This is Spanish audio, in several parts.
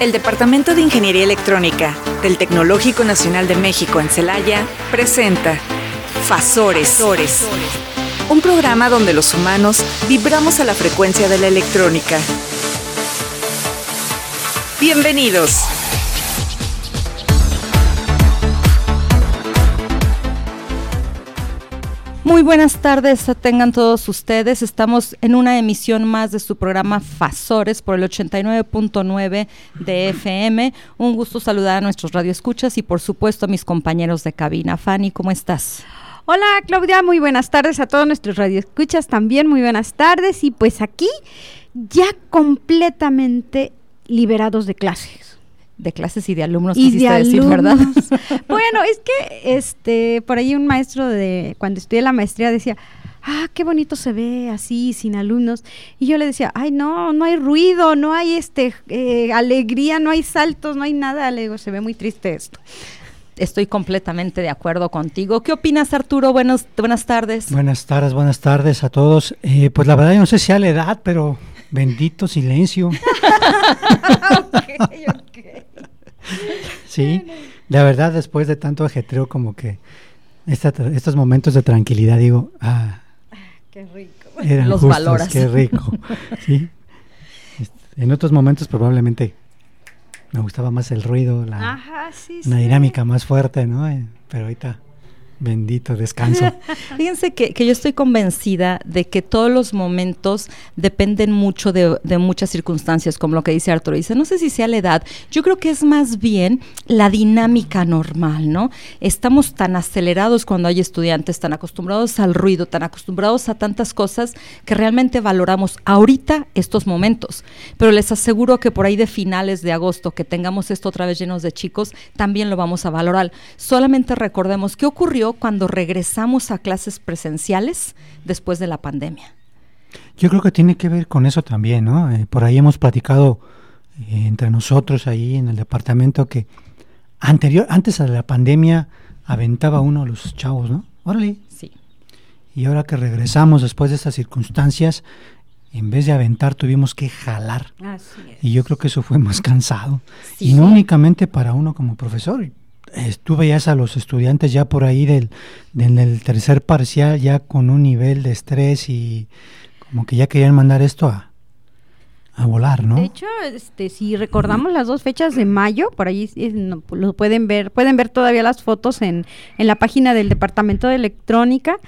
El Departamento de Ingeniería Electrónica del Tecnológico Nacional de México en Celaya presenta Fasores, un programa donde los humanos vibramos a la frecuencia de la electrónica. Bienvenidos. Muy buenas tardes, tengan todos ustedes. Estamos en una emisión más de su programa Fasores por el 89.9 de FM. Un gusto saludar a nuestros radioescuchas y por supuesto a mis compañeros de cabina. Fanny, ¿cómo estás? Hola Claudia, muy buenas tardes a todos nuestros radioescuchas también, muy buenas tardes y pues aquí ya completamente liberados de clases de clases y de alumnos, y de decir, ¿verdad? bueno, es que este, por ahí un maestro de, cuando estudié la maestría decía, ah, qué bonito se ve así, sin alumnos. Y yo le decía, ay, no, no hay ruido, no hay este eh, alegría, no hay saltos, no hay nada. Le digo, se ve muy triste esto. Estoy completamente de acuerdo contigo. ¿Qué opinas, Arturo? Buenos, buenas tardes. Buenas tardes, buenas tardes a todos. Eh, pues la verdad, yo no sé si a la edad, pero bendito silencio. Sí, la verdad, después de tanto ajetreo, como que estos momentos de tranquilidad, digo, ah, qué rico. Eran Los valoras. Qué rico. sí. Este, en otros momentos probablemente me gustaba más el ruido, la, dinámica más fuerte, ¿no? Eh, pero ahorita Bendito descanso. Fíjense que, yo estoy convencida de que todos los momentos dependen mucho de, muchas circunstancias, como lo que dice Arturo. Dice, no sé si sea la edad, yo creo que es más bien la dinámica normal, ¿no? Estamos tan acelerados cuando hay estudiantes, tan acostumbrados al ruido, tan acostumbrados a tantas cosas, que realmente valoramos ahorita estos momentos. Pero les aseguro que por ahí de finales de agosto, que tengamos esto otra vez llenos de chicos, también lo vamos a valorar. Solamente recordemos qué ocurrió cuando regresamos a clases presenciales después de la pandemia? Yo creo que tiene que ver con eso también, ¿no? Eh, por ahí hemos platicado eh, entre nosotros ahí en el departamento que anterior, antes de la pandemia aventaba uno a los chavos, ¿no? Órale. Sí. Y ahora que regresamos después de estas circunstancias, en vez de aventar tuvimos que jalar. Así es. Y yo creo que eso fue más cansado. y no únicamente para uno como profesor, estuve ya a los estudiantes ya por ahí del, del, tercer parcial ya con un nivel de estrés y como que ya querían mandar esto a, a volar, ¿no? De hecho, este, si recordamos las dos fechas de mayo, por ahí lo pueden ver, pueden ver todavía las fotos en, en la página del Departamento de Electrónica.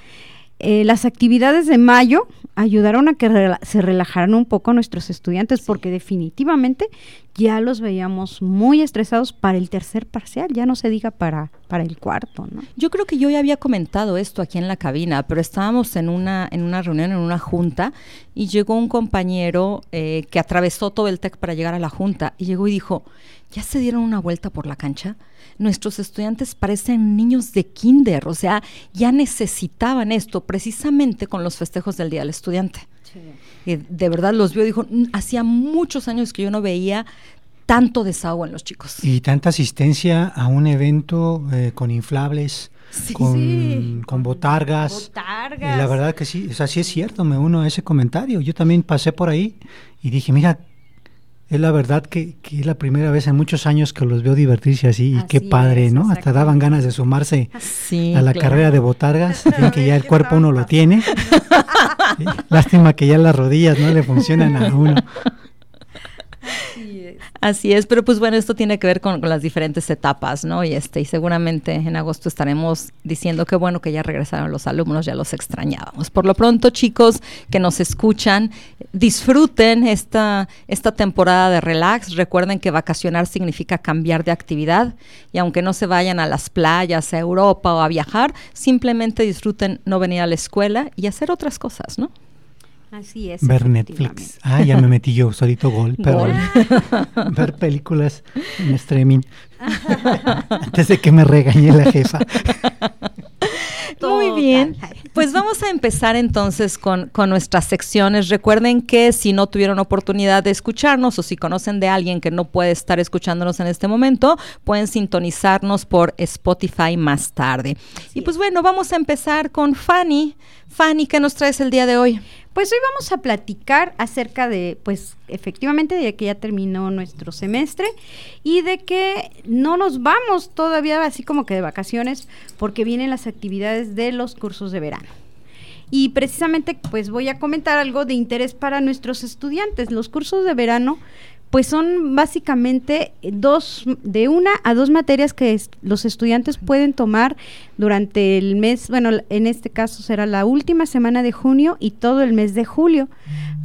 Eh, las actividades de mayo ayudaron a que se relajaran un poco nuestros estudiantes porque definitivamente ya los veíamos muy estresados para el tercer parcial, ya no se diga para, para el cuarto, ¿no? Yo creo que yo ya había comentado esto aquí en la cabina, pero estábamos en una, en una reunión, en una junta, y llegó un compañero eh, que atravesó todo el TEC para llegar a la junta, y llegó y dijo, ¿ya se dieron una vuelta por la cancha? nuestros estudiantes parecen niños de kinder, o sea, ya necesitaban esto precisamente con los festejos del Día del Estudiante. De verdad los vio, dijo, mm, hacía muchos años que yo no veía tanto desahogo en los chicos. Y tanta asistencia a un evento eh, con inflables. con, con, botargas. botargas. Y la verdad que sí, o sea, sí es cierto, me uno a ese comentario. Yo también pasé por ahí y dije, mira, es la verdad que, que, es la primera vez en muchos años que los veo divertirse así, y qué padre, ¿no? Hasta daban ganas de sumarse a la carrera de botargas, que ya el cuerpo uno lo tiene. Lástima que ya las rodillas no le funcionan a uno. Así es, pero pues bueno, esto tiene que ver con, las diferentes etapas, ¿no? Y este, y seguramente en agosto estaremos diciendo que bueno que ya regresaron los alumnos, ya los extrañábamos. Por lo pronto, chicos que nos escuchan, disfruten esta, esta temporada de relax. Recuerden que vacacionar significa cambiar de actividad y aunque no se vayan a las playas, a Europa o a viajar, simplemente disfruten no venir a la escuela y hacer otras cosas, ¿no? Así es. Ver Netflix. Ah, ya me metí yo solito gol, pero ver películas en streaming. Antes de que me regañe la jefa. Muy bien. Pues vamos a empezar entonces con, con, nuestras secciones. Recuerden que si no tuvieron oportunidad de escucharnos o si conocen de alguien que no puede estar escuchándonos en este momento, pueden sintonizarnos por Spotify más tarde. y pues bueno, vamos a empezar con Fanny. Fanny, ¿qué nos traes el día de hoy? Pues hoy vamos a platicar acerca de, pues efectivamente, de que ya terminó nuestro semestre y de que no nos vamos todavía así como que de vacaciones porque vienen las actividades de los cursos de verano. Y precisamente pues voy a comentar algo de interés para nuestros estudiantes. Los cursos de verano pues son básicamente dos, de una a dos materias que los estudiantes pueden tomar durante el mes, bueno, en este caso será la última semana de junio y todo el mes de julio.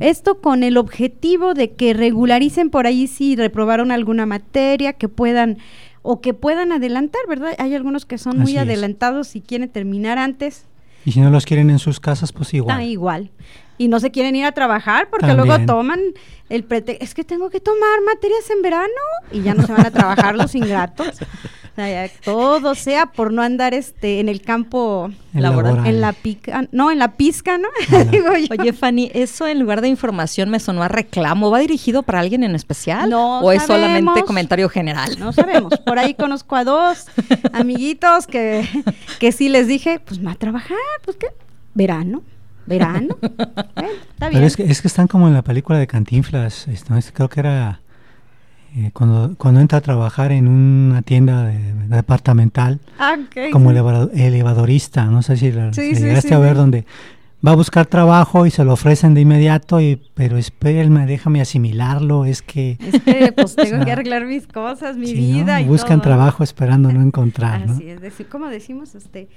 Esto con el objetivo de que regularicen por ahí si reprobaron alguna materia, que puedan o que puedan adelantar, ¿verdad? Hay algunos que son muy adelantados y quieren terminar antes. Y si no los quieren en sus casas, pues igual. Ah, igual y no se quieren ir a trabajar porque luego toman el pretexto, es que tengo que tomar materias en verano y ya no se van a trabajar los ingratos. O sea, todo sea por no andar este en el campo laboral, en la pica, no, en la pizca, ¿no? Oye, Fanny, eso en lugar de información me sonó a reclamo, ¿va dirigido para alguien en especial? No, ¿O es solamente comentario general? No sabemos. Por ahí conozco a dos amiguitos que, que sí les dije, pues va a trabajar, pues qué, verano verano. está bien. Pero es que, es que están como en la película de Cantinflas, esto, creo que era eh, cuando, cuando entra a trabajar en una tienda departamental ah, como elevadorista, no sé si, la, llegaste a ver donde va a buscar trabajo y se lo ofrecen de inmediato, y, pero espérenme, déjame asimilarlo, es que... pues tengo que arreglar mis cosas, mi vida. Y buscan trabajo esperando no encontrar. Así es, decir, como decimos, este,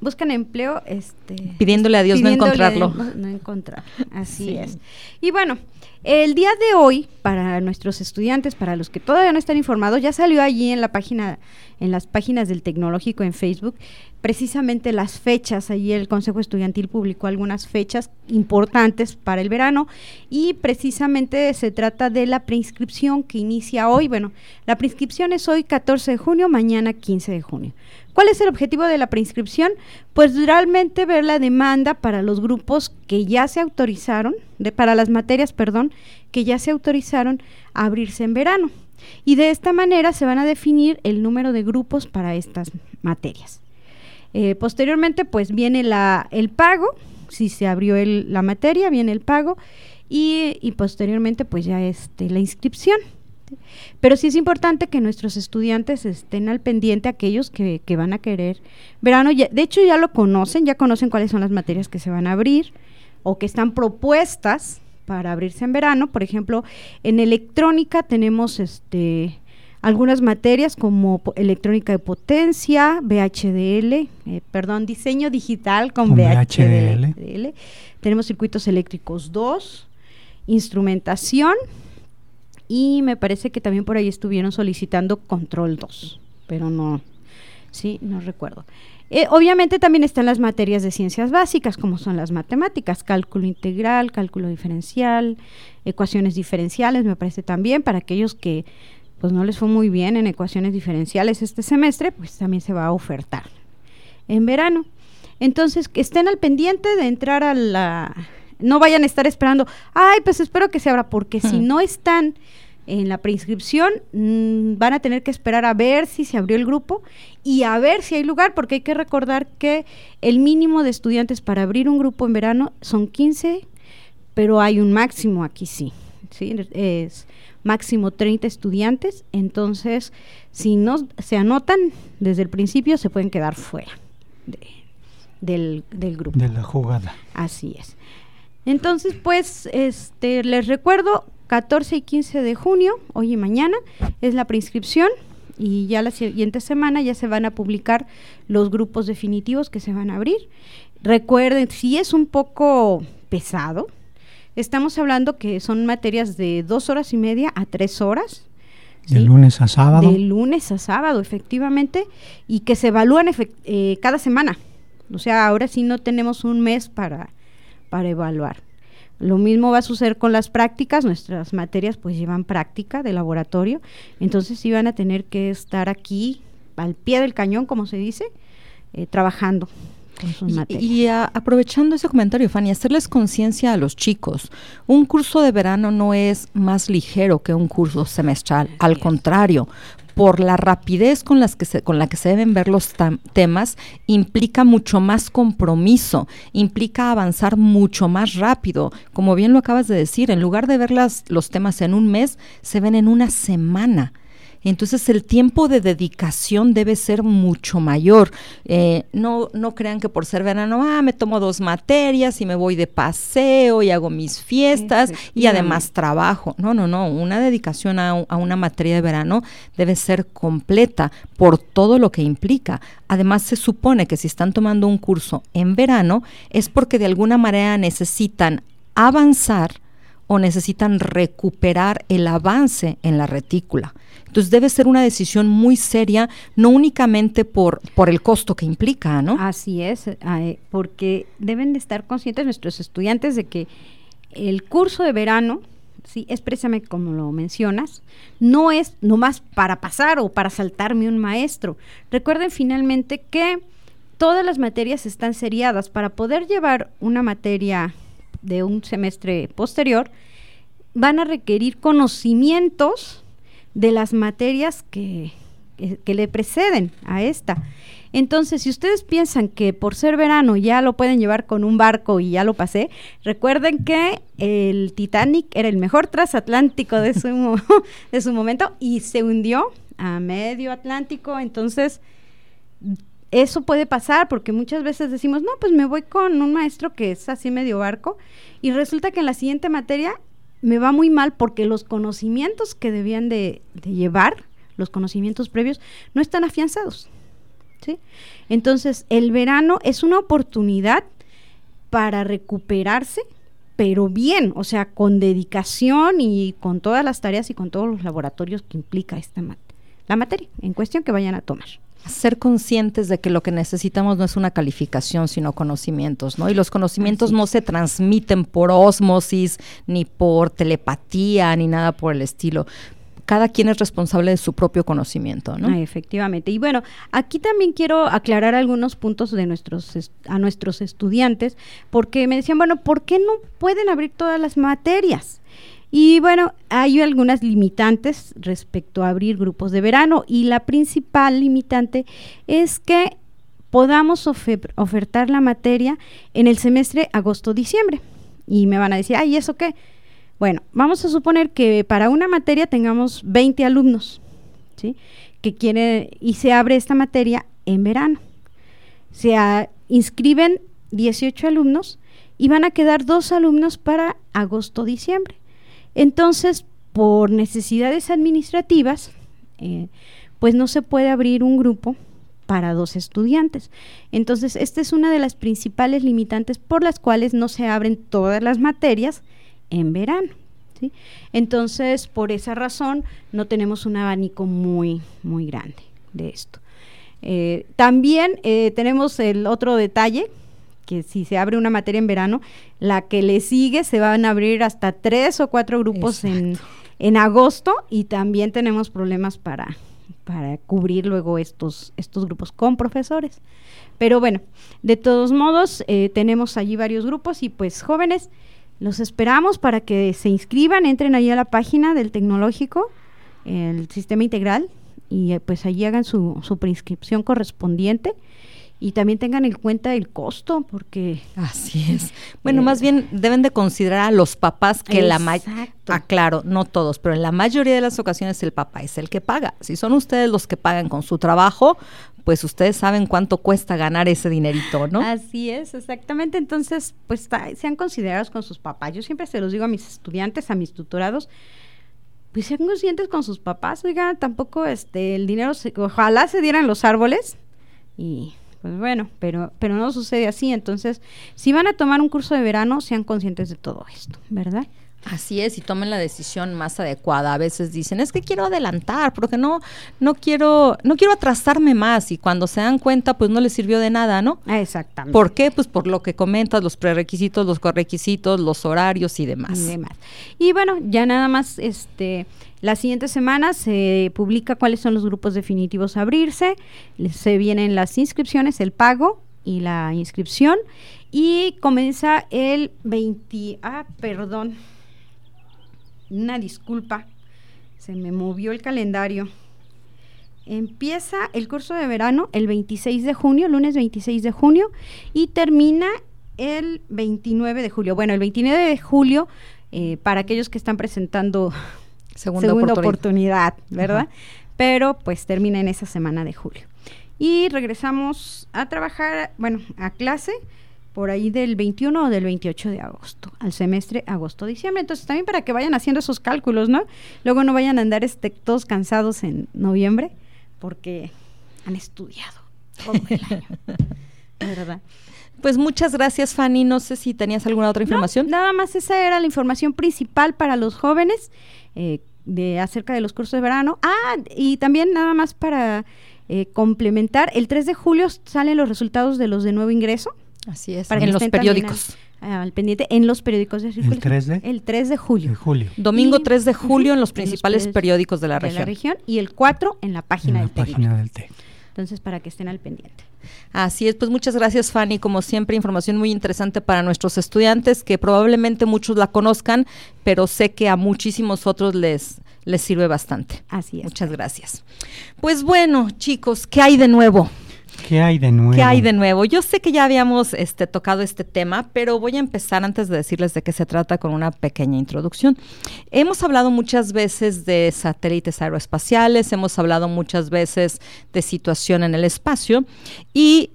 buscan empleo este pidiéndole a Dios no encontrarlo. no, encontrar. Así es. Y bueno, el día de hoy para nuestros estudiantes, para los que todavía no están informados, ya salió allí en la página en las páginas del tecnológico en Facebook precisamente las fechas. Allí el Consejo Estudiantil publicó algunas fechas importantes para el verano y precisamente se trata de la preinscripción que inicia hoy. Bueno, la preinscripción es hoy 14 de junio, mañana 15 de junio. ¿Cuál es el objetivo de la preinscripción? Pues realmente ver la demanda para los grupos que ya se autorizaron, para las materias, perdón, que ya se autorizaron a abrirse en verano. Y de esta manera se van a definir el número de grupos para estas materias. Eh, posteriormente, pues viene la, el pago, si se abrió la materia, viene el pago y, y posteriormente, pues ya este, la inscripción. Pero sí es importante que nuestros estudiantes estén al pendiente, aquellos que, van a querer verano. de hecho, ya lo conocen, ya conocen cuáles son las materias que se van a abrir o que están propuestas para abrirse en verano. Por ejemplo, en electrónica tenemos este algunas materias como electrónica de potencia, VHDL, eh, perdón, diseño digital con, VHDL. Tenemos circuitos eléctricos 2, instrumentación y me parece que también por ahí estuvieron solicitando control 2, pero no, sí, no recuerdo. Eh, obviamente también están las materias de ciencias básicas, como son las matemáticas, cálculo integral, cálculo diferencial, ecuaciones diferenciales, me parece también, para aquellos que pues no les fue muy bien en ecuaciones diferenciales este semestre, pues también se va a ofertar en verano. Entonces, que estén al pendiente de entrar a la... No vayan a estar esperando, ay, pues espero que se abra, porque si no están en la preinscripción, mm, van a tener que esperar a ver si se abrió el grupo y a ver si hay lugar, porque hay que recordar que el mínimo de estudiantes para abrir un grupo en verano son 15, pero hay un máximo aquí sí, ¿sí? Es máximo 30 estudiantes, entonces si no se anotan desde el principio se pueden quedar fuera del, del grupo. De la jugada. Así es. Entonces, pues, este, les recuerdo, 14 y 15 de junio, hoy y mañana, es la preinscripción y ya la siguiente semana ya se van a publicar los grupos definitivos que se van a abrir. Recuerden, si es un poco pesado, estamos hablando que son materias de dos horas y media a tres horas. De lunes a sábado. De lunes a sábado, efectivamente, y que se evalúan eh, cada semana. O sea, ahora sí no tenemos un mes para, para evaluar. Lo mismo va a suceder con las prácticas, nuestras materias pues llevan práctica de laboratorio, entonces sí van a tener que estar aquí al pie del cañón, como se dice, eh, trabajando. Materias. Y, aprovechando ese comentario, Fanny, hacerles conciencia a los chicos. Un curso de verano no es más ligero que un curso semestral, al contrario, por la rapidez con, las que se, con la que se deben ver los temas, implica mucho más compromiso, implica avanzar mucho más rápido. Como bien lo acabas de decir, en lugar de ver las, los temas en un mes, se ven en una semana. Entonces el tiempo de dedicación debe ser mucho mayor. Eh, no, no crean que por ser verano, ah, me tomo dos materias y me voy de paseo y hago mis fiestas y además trabajo. No, no, no. Una dedicación a, a una materia de verano debe ser completa por todo lo que implica. Además, se supone que si están tomando un curso en verano es porque de alguna manera necesitan avanzar o necesitan recuperar el avance en la retícula. Entonces debe ser una decisión muy seria, no únicamente por, por el costo que implica, ¿no? Así es, eh, porque deben de estar conscientes nuestros estudiantes de que el curso de verano, sí, es precisamente como lo mencionas, no es nomás para pasar o para saltarme un maestro. Recuerden finalmente que todas las materias están seriadas. Para poder llevar una materia de un semestre posterior, van a requerir conocimientos de las materias que, que, le preceden a esta. Entonces, si ustedes piensan que por ser verano ya lo pueden llevar con un barco y ya lo pasé, recuerden que el Titanic era el mejor transatlántico de su, de su momento y se hundió a medio Atlántico. Entonces, eso puede pasar porque muchas veces decimos, no, pues me voy con un maestro que es así medio barco y resulta que en la siguiente materia me va muy mal porque los conocimientos que debían de, llevar, los conocimientos previos, no están afianzados. ¿sí? Entonces, el verano es una oportunidad para recuperarse, pero bien, o sea, con dedicación y con todas las tareas y con todos los laboratorios que implica esta la materia en cuestión que vayan a tomar ser conscientes de que lo que necesitamos no es una calificación, sino conocimientos, ¿no? Y los conocimientos no se transmiten por osmosis, ni por telepatía, ni nada por el estilo. Cada quien es responsable de su propio conocimiento, ¿no? Ah, efectivamente. Y bueno, aquí también quiero aclarar algunos puntos de nuestros a nuestros estudiantes, porque me decían, bueno, ¿por qué no pueden abrir todas las materias? Y bueno, hay algunas limitantes respecto a abrir grupos de verano y la principal limitante es que podamos ofertar la materia en el semestre agosto-diciembre. Y me van a decir, ay, ¿eso qué? Bueno, vamos a suponer que para una materia tengamos 20 alumnos, ¿sí? Que quiere y se abre esta materia en verano. Se inscriben 18 alumnos y van a quedar dos alumnos para agosto-diciembre. Entonces, por necesidades administrativas, eh, pues no se puede abrir un grupo para dos estudiantes. Entonces, esta es una de las principales limitantes por las cuales no se abren todas las materias en verano. ¿sí? Entonces, por esa razón, no tenemos un abanico muy, muy grande de esto. Eh, también eh, tenemos el otro detalle que si se abre una materia en verano, la que le sigue se van a abrir hasta tres o cuatro grupos en, en, agosto y también tenemos problemas para, para cubrir luego estos, estos grupos con profesores. Pero bueno, de todos modos, eh, tenemos allí varios grupos y pues jóvenes, los esperamos para que se inscriban, entren allí a la página del tecnológico, el sistema integral, y eh, pues allí hagan su, su preinscripción correspondiente y también tengan en cuenta el costo, porque... Así es. Bueno, más bien deben de considerar a los papás que la mayoría... Ah, claro, no todos, pero en la mayoría de las ocasiones el papá es el que paga. Si son ustedes los que pagan con su trabajo, pues ustedes saben cuánto cuesta ganar ese dinerito, ¿no? Así es, exactamente. Entonces, pues sean considerados con sus papás. Yo siempre se los digo a mis estudiantes, a mis tutorados, pues sean conscientes con sus papás. Oiga, tampoco este el dinero, se, ojalá se dieran los árboles y pues bueno, pero, pero no sucede así. Entonces, si van a tomar un curso de verano, sean conscientes de todo esto, ¿verdad? Así es, y tomen la decisión más adecuada. A veces dicen, es que quiero adelantar, porque no, no quiero, no quiero atrasarme más, y cuando se dan cuenta, pues no les sirvió de nada, ¿no? Exactamente. ¿Por qué? Pues por lo que comentas, los prerequisitos, los correquisitos, los horarios y demás. Y demás. Y bueno, ya nada más, este, la siguiente semana se publica cuáles son los grupos definitivos a abrirse, se vienen las inscripciones, el pago y la inscripción, y comienza el 20, ah, perdón, una disculpa, se me movió el calendario. Empieza el curso de verano el 26 de junio, lunes 26 de junio, y termina el 29 de julio. Bueno, el 29 de julio, eh, para aquellos que están presentando segunda, oportunidad. ¿verdad? Pero pues termina en esa semana de julio. Y regresamos a trabajar, bueno, a clase por ahí del 21 o del 28 de agosto, al semestre agosto-diciembre. Entonces también para que vayan haciendo esos cálculos, ¿no? Luego no vayan a andar este, todos cansados en noviembre porque han estudiado todo el año. ¿Verdad? Pues muchas gracias, Fanny. No sé si tenías alguna otra información. nada más esa era la información principal para los jóvenes eh, de acerca de los cursos de verano. Ah, y también nada más para eh, complementar, el 3 de julio salen los resultados de los de nuevo ingreso. Así es, en los periódicos. Al, pendiente en los periódicos de circulación. ¿El 3 de? El 3 de julio. julio. Domingo 3 de julio en los principales periódicos de la, de región. la región. Y el 4 en la página, en la del, página del TEC. Entonces, para que estén al pendiente. Así es, pues muchas gracias Fanny, como siempre información muy interesante para nuestros estudiantes que probablemente muchos la conozcan, pero sé que a muchísimos otros les les sirve bastante. Así es. Muchas gracias. Pues bueno, chicos, ¿qué hay de nuevo? ¿Qué hay de nuevo? ¿Qué hay de nuevo? Yo sé que ya habíamos este, tocado este tema, pero voy a empezar antes de decirles de qué se trata con una pequeña introducción. Hemos hablado muchas veces de satélites aeroespaciales, hemos hablado muchas veces de situación en el espacio y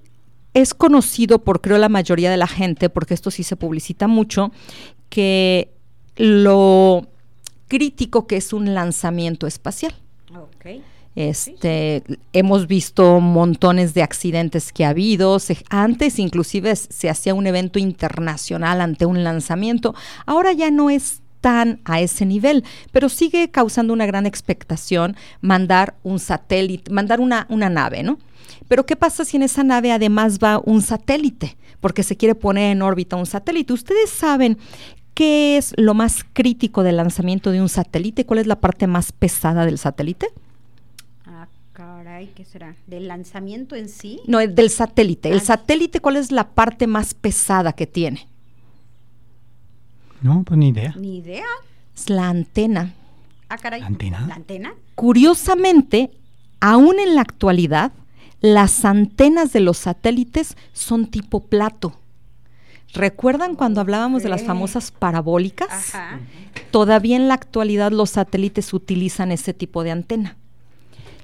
es conocido por creo la mayoría de la gente, porque esto sí se publicita mucho, que lo crítico que es un lanzamiento espacial. Este, hemos visto montones de accidentes que ha habido. antes inclusive se hacía un evento internacional ante un lanzamiento. Ahora ya no es tan a ese nivel, pero sigue causando una gran expectación mandar un satélite, mandar una, una nave, ¿no? Pero ¿qué pasa si en esa nave además va un satélite? Porque se quiere poner en órbita un satélite. Ustedes saben ¿Qué es lo más crítico del lanzamiento de un satélite? ¿Cuál es la parte más pesada del satélite? Caray, ¿qué será? ¿Del lanzamiento en sí? No, del satélite. ¿El ah. satélite cuál es la parte más pesada que tiene? No, pues ni idea. Ni idea. Es la antena. Ah, caray. ¿La antena? ¿La antena? Curiosamente, aún en la actualidad, las antenas de los satélites son tipo plato. ¿Recuerdan cuando hablábamos de las famosas parabólicas? Todavía en la actualidad los satélites utilizan ese tipo de antena,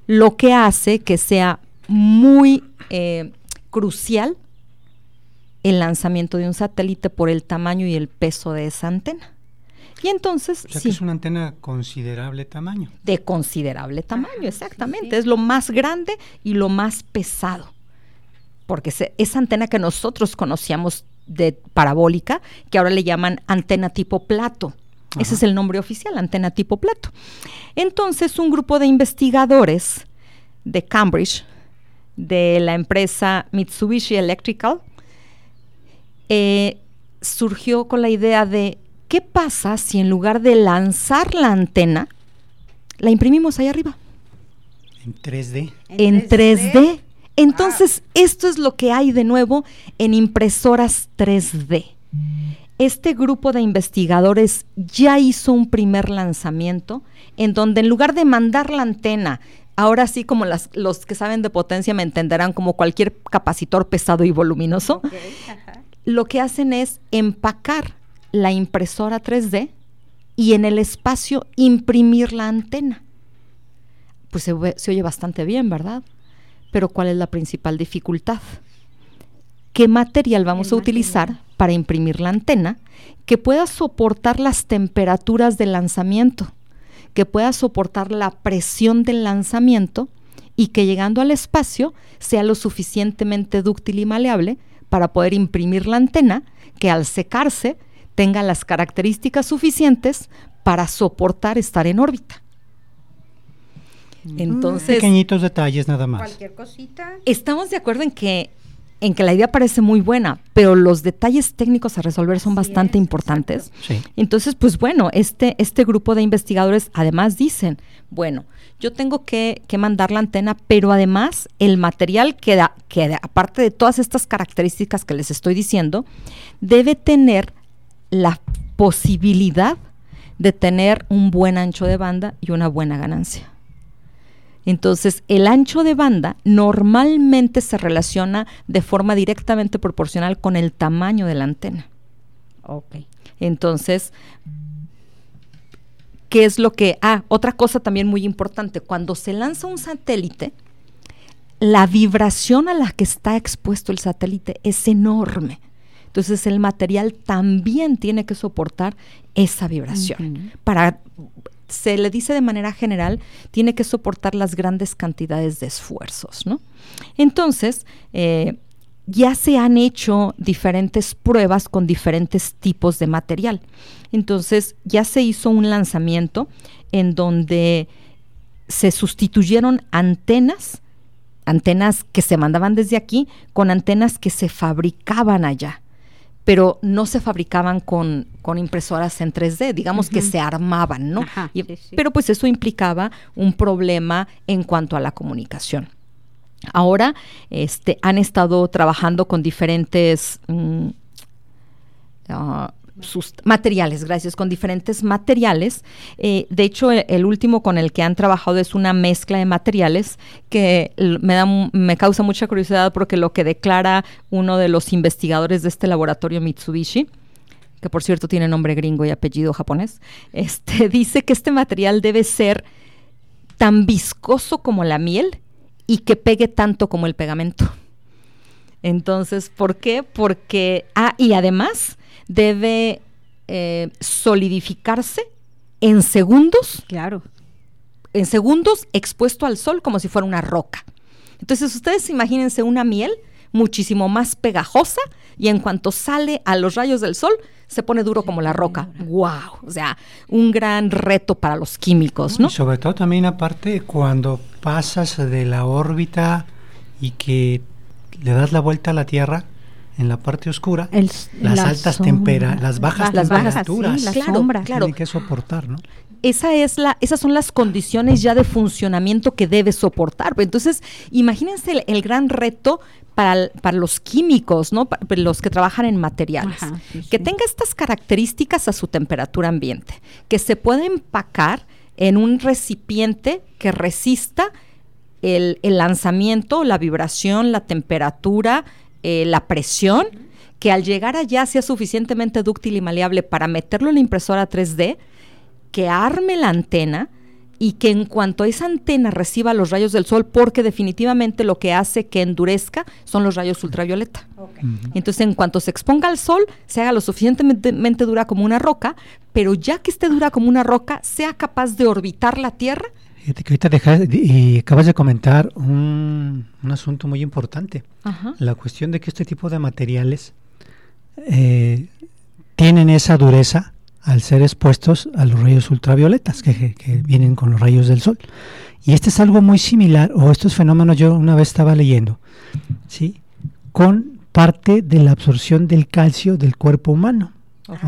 lo que hace que sea muy eh, crucial el lanzamiento de un satélite por el tamaño y el peso de esa antena. Y entonces, o sea que es una antena considerable tamaño. De considerable tamaño, exactamente. Es lo más grande y lo más pesado. Porque esa antena que nosotros conocíamos de parabólica, que ahora le llaman antena tipo plato. Ese es el nombre oficial, antena tipo plato. Entonces, un grupo de investigadores de Cambridge, de la empresa Mitsubishi Electrical, eh, surgió con la idea de qué pasa si en lugar de lanzar la antena, la imprimimos ahí arriba. En 3D. En, 3D entonces, esto es lo que hay de nuevo en impresoras 3D. Este grupo de investigadores ya hizo un primer lanzamiento en donde en lugar de mandar la antena, ahora sí como los que saben de potencia me entenderán como cualquier capacitor pesado y voluminoso, lo que hacen es empacar la impresora 3D y en el espacio imprimir la antena. Pues se, se oye bastante bien, ¿verdad? Pero ¿cuál es la principal dificultad? ¿Qué material vamos a utilizar para imprimir la antena que pueda soportar las temperaturas del lanzamiento, que pueda soportar la presión del lanzamiento y que llegando al espacio sea lo suficientemente dúctil y maleable para poder imprimir la antena que al secarse tenga las características suficientes para soportar estar en órbita. Entonces, pequeñitos detalles nada más. Cualquier cosita. Estamos de acuerdo en que en que la idea parece muy buena, pero los detalles técnicos a resolver son bastante importantes. Entonces, pues bueno, este, este grupo de investigadores además dicen, bueno, yo tengo que, que mandar la antena, pero además el material que, da, que aparte de todas estas características que les estoy diciendo, debe tener la posibilidad de tener un buen ancho de banda y una buena ganancia. Entonces, el ancho de banda normalmente se relaciona de forma directamente proporcional con el tamaño de la antena. Ok. Entonces, ¿qué es lo que... Ah, otra cosa también muy importante, cuando se lanza un satélite, la vibración a la que está expuesto el satélite es enorme. Entonces el material también tiene que soportar esa vibración. Para se le dice de manera general, tiene que soportar las grandes cantidades de esfuerzos, ¿no? Entonces, eh, ya se han hecho diferentes pruebas con diferentes tipos de material. Entonces, ya se hizo un lanzamiento en donde se sustituyeron antenas antenas que se mandaban desde aquí con antenas que se fabricaban allá, pero no se fabricaban con, con impresoras en 3D, digamos que se armaban, ¿no? Pero pues eso implicaba un problema en cuanto a la comunicación. Ahora este, han estado trabajando con diferentes mm, ah, materiales, gracias, con diferentes materiales. Eh, de hecho, el, último con el que han trabajado es una mezcla de materiales que me, da, me causa mucha curiosidad porque lo que declara uno de los investigadores de este laboratorio Mitsubishi, que por cierto tiene nombre gringo y apellido japonés, este, dice que este material debe ser tan viscoso como la miel y que pegue tanto como el pegamento. Entonces, ¿por qué? Porque, ah, y además debe eh, solidificarse en segundos. Claro. En segundos expuesto al sol como si fuera una roca. Entonces, ustedes imagínense una miel muchísimo más pegajosa y en cuanto sale a los rayos del sol se pone duro como la roca. ¡Wow! O sea, un gran reto para los químicos, ¿no? Y sobre todo también aparte cuando pasas de la órbita y que le das la vuelta a la Tierra, en la parte oscura, las altas temperaturas, las bajas las temperaturas, bajas, claro, claro. tienen que soportar, ¿no? Esa es la, esas son las condiciones ya de funcionamiento que debe soportar. Entonces, imagínense el, gran reto para, para, los químicos, ¿no? Para los que trabajan en materiales. que tenga estas características a su temperatura ambiente, que se pueda empacar en un recipiente que resista el, el lanzamiento, la vibración, la temperatura, eh, la presión, que al llegar allá sea suficientemente dúctil y maleable para meterlo en la impresora 3D, que arme la antena y que en cuanto esa antena reciba los rayos del sol, porque definitivamente lo que hace que endurezca son los rayos ultravioleta. Entonces, en cuanto se exponga al sol, se haga lo suficientemente dura como una roca, pero ya que esté dura como una roca, sea capaz de orbitar la Tierra Fíjate que ahorita y acabas de comentar un, asunto muy importante. La cuestión de que este tipo de materiales eh, tienen esa dureza al ser expuestos a los rayos ultravioletas que, vienen con los rayos del sol. Y este es algo muy similar, o estos fenómenos yo una vez estaba leyendo, ¿sí? con parte de la absorción del calcio del cuerpo humano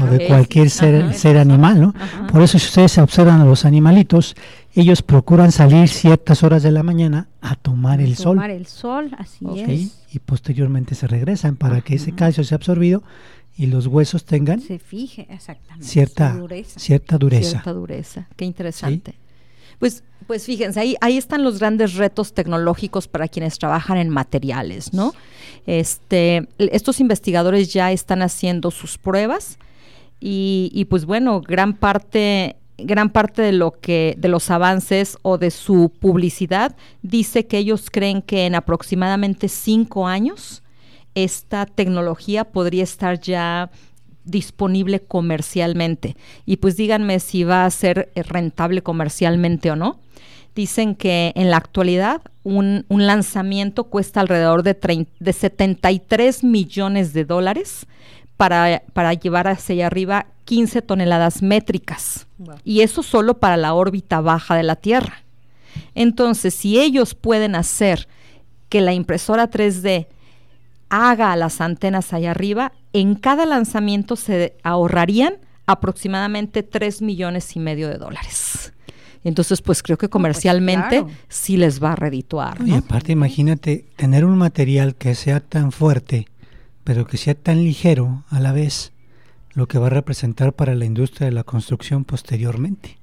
o de cualquier ser, ser animal, ¿no? Por eso si ustedes observan a los animalitos, ellos procuran salir ciertas horas de la mañana a tomar el sol. Tomar el sol, así es. Y posteriormente se regresan para que ese calcio sea absorbido y los huesos tengan se fije exactamente cierta dureza. cierta dureza. Cierta dureza. Qué interesante. Pues, pues fíjense, ahí, ahí están los grandes retos tecnológicos para quienes trabajan en materiales, ¿no? Este, estos investigadores ya están haciendo sus pruebas y, pues bueno, gran parte gran parte de lo que de los avances o de su publicidad dice que ellos creen que en aproximadamente cinco años esta tecnología podría estar ya disponible comercialmente. Y pues díganme si va a ser rentable comercialmente o no. Dicen que en la actualidad un, un lanzamiento cuesta alrededor de, de 73 millones de dólares para, para llevar hacia allá arriba 15 toneladas métricas. Y eso solo para la órbita baja de la Tierra. Entonces, si ellos pueden hacer que la impresora 3D haga las antenas allá arriba, en cada lanzamiento se ahorrarían aproximadamente 3 millones y medio de dólares. Entonces, pues creo que pues comercialmente sí les va a redituar. Y aparte, imagínate tener un material que sea tan fuerte pero que sea tan ligero a la vez lo que va a representar para la industria de la construcción posteriormente.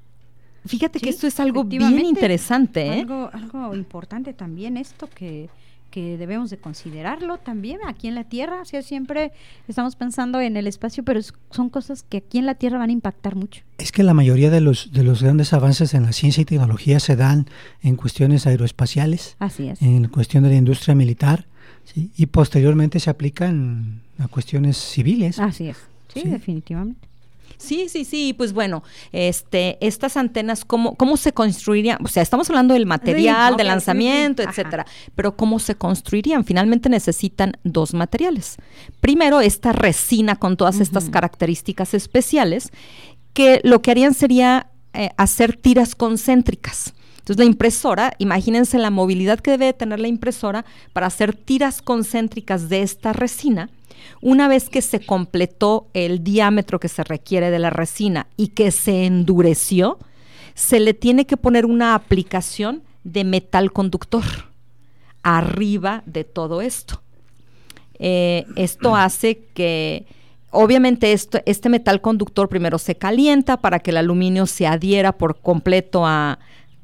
Fíjate que esto es algo bien interesante. ¿eh? Algo, algo importante también esto que que debemos de considerarlo también aquí en la Tierra. O sea, siempre estamos pensando en el espacio, pero son cosas que aquí en la Tierra van a impactar mucho. Es que la mayoría de los, de los grandes avances en la ciencia y tecnología se dan en cuestiones aeroespaciales, Así es. en cuestión de la industria militar, y posteriormente se aplican a cuestiones civiles. Así es, sí. definitivamente. Sí, sí, sí, pues bueno, este, estas antenas, ¿cómo, cómo se construirían? O sea, estamos hablando del material, del lanzamiento, etcétera, pero ¿cómo se construirían? Finalmente necesitan dos materiales. Primero, esta resina con todas estas características especiales, que lo que harían sería eh, hacer tiras concéntricas. Entonces la impresora, imagínense la movilidad que debe tener la impresora para hacer tiras concéntricas de esta resina una vez que se completó el diámetro que se requiere de la resina y que se endureció, se le tiene que poner una aplicación de metal conductor arriba de todo esto. Eh, esto hace que, obviamente, este metal conductor primero se calienta para que el aluminio se adhiera por completo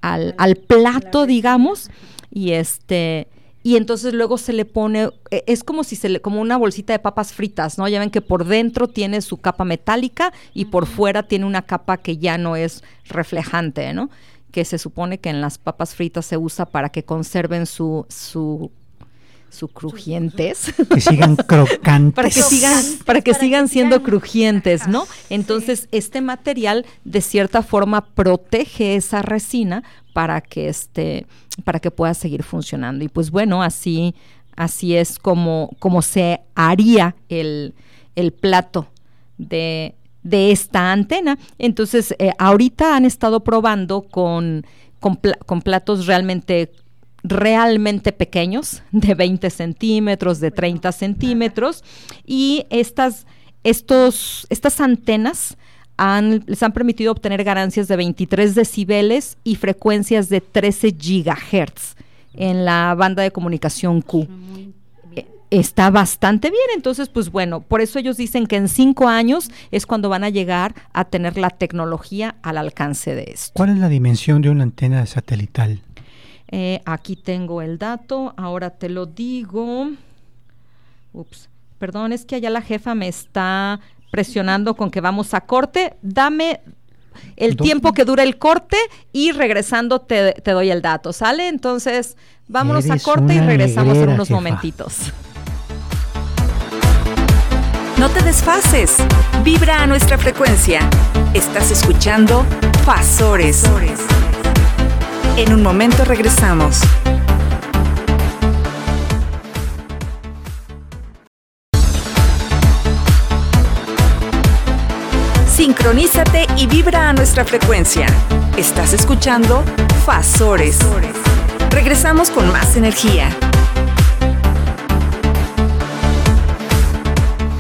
al, al plato, digamos, y este y entonces luego se le pone, e, es como si se le, como una bolsita de papas fritas, ¿no? Ya ven que por dentro tiene su capa metálica y por fuera tiene una capa que ya no es reflejante, ¿no? Que se supone que en las papas fritas se usa para que conserven su, su su crujientes. Que sigan crocantes. para que sigan, para que sigan siendo crujientes, ¿no? Entonces, este material de cierta forma protege esa resina para que este, para que pueda seguir funcionando. Y pues bueno, así, así es como, como se haría el, plato de, de esta antena. Entonces, eh, ahorita han estado probando con, con, con platos realmente realmente pequeños, de 20 centímetros, de 30 centímetros, y estas, estos, estas antenas han, les han permitido obtener ganancias de 23 decibeles y frecuencias de 13 gigahertz en la banda de comunicación Q. Eh, está bastante bien, entonces pues bueno, por eso ellos dicen que en cinco años es cuando van a llegar a tener la tecnología al alcance de esto. ¿Cuál es la dimensión de una antena satelital? Eh, aquí tengo el dato, ahora te lo digo. Ups, perdón, es que allá la jefa me está presionando con que vamos a corte. Dame el tiempo que dura el corte y regresando te, doy el dato, ¿sale? Entonces, vámonos a corte y regresamos en unos momentitos. No te desfases, vibra a nuestra frecuencia. Estás escuchando Fasores. En un momento regresamos. Sincronízate y vibra a nuestra frecuencia. Estás escuchando Fasores. Regresamos con más energía.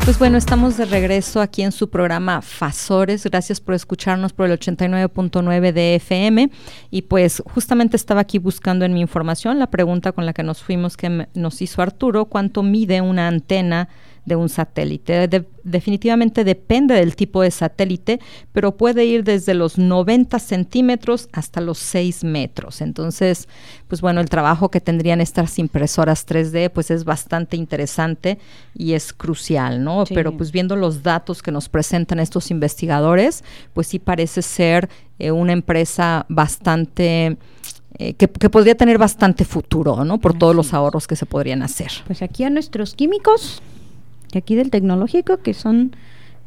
Pues bueno, estamos de regreso aquí en su programa Fasores. Gracias por escucharnos por el 89.9 de FM. Y pues justamente estaba aquí buscando en mi información la pregunta con la que nos fuimos que nos hizo Arturo, ¿cuánto mide una antena de un satélite. definitivamente depende del tipo de satélite, pero puede ir desde los 90 centímetros hasta los 6 metros. Entonces, pues bueno, el trabajo que tendrían estas impresoras 3D, pues es bastante interesante y es crucial, ¿no? Pero pues viendo los datos que nos presentan estos investigadores, pues sí parece ser eh, una empresa bastante... Eh, que, que, podría tener bastante futuro, ¿no? Por todos los ahorros que se podrían hacer. Pues aquí a nuestros químicos aquí del tecnológico, que son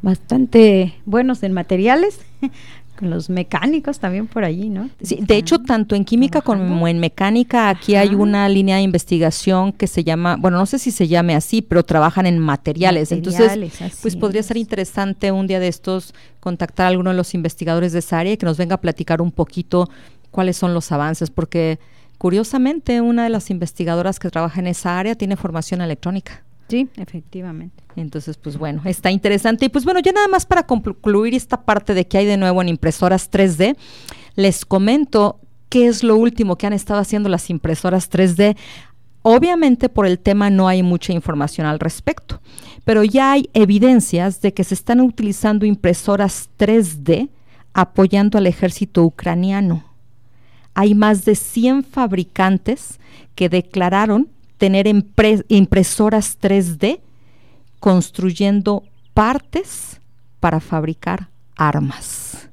bastante buenos en materiales, con los mecánicos también por allí, ¿no? Sí, de hecho, tanto en química como en mecánica, aquí hay una línea de investigación que se llama, bueno, no sé si se llame así, pero trabajan en materiales. Entonces, pues podría ser interesante un día de estos contactar a alguno de los investigadores de esa área y que nos venga a platicar un poquito cuáles son los avances, porque curiosamente una de las investigadoras que trabaja en esa área tiene formación electrónica. Sí, efectivamente. Entonces, pues bueno, está interesante. Y pues bueno, ya nada más para concluir esta parte de que hay de nuevo en impresoras 3D, les comento qué es lo último que han estado haciendo las impresoras 3D. Obviamente por el tema no hay mucha información al respecto, pero ya hay evidencias de que se están utilizando impresoras 3D apoyando al ejército ucraniano. Hay más de 100 fabricantes que declararon tener impresoras 3D construyendo partes para fabricar armas.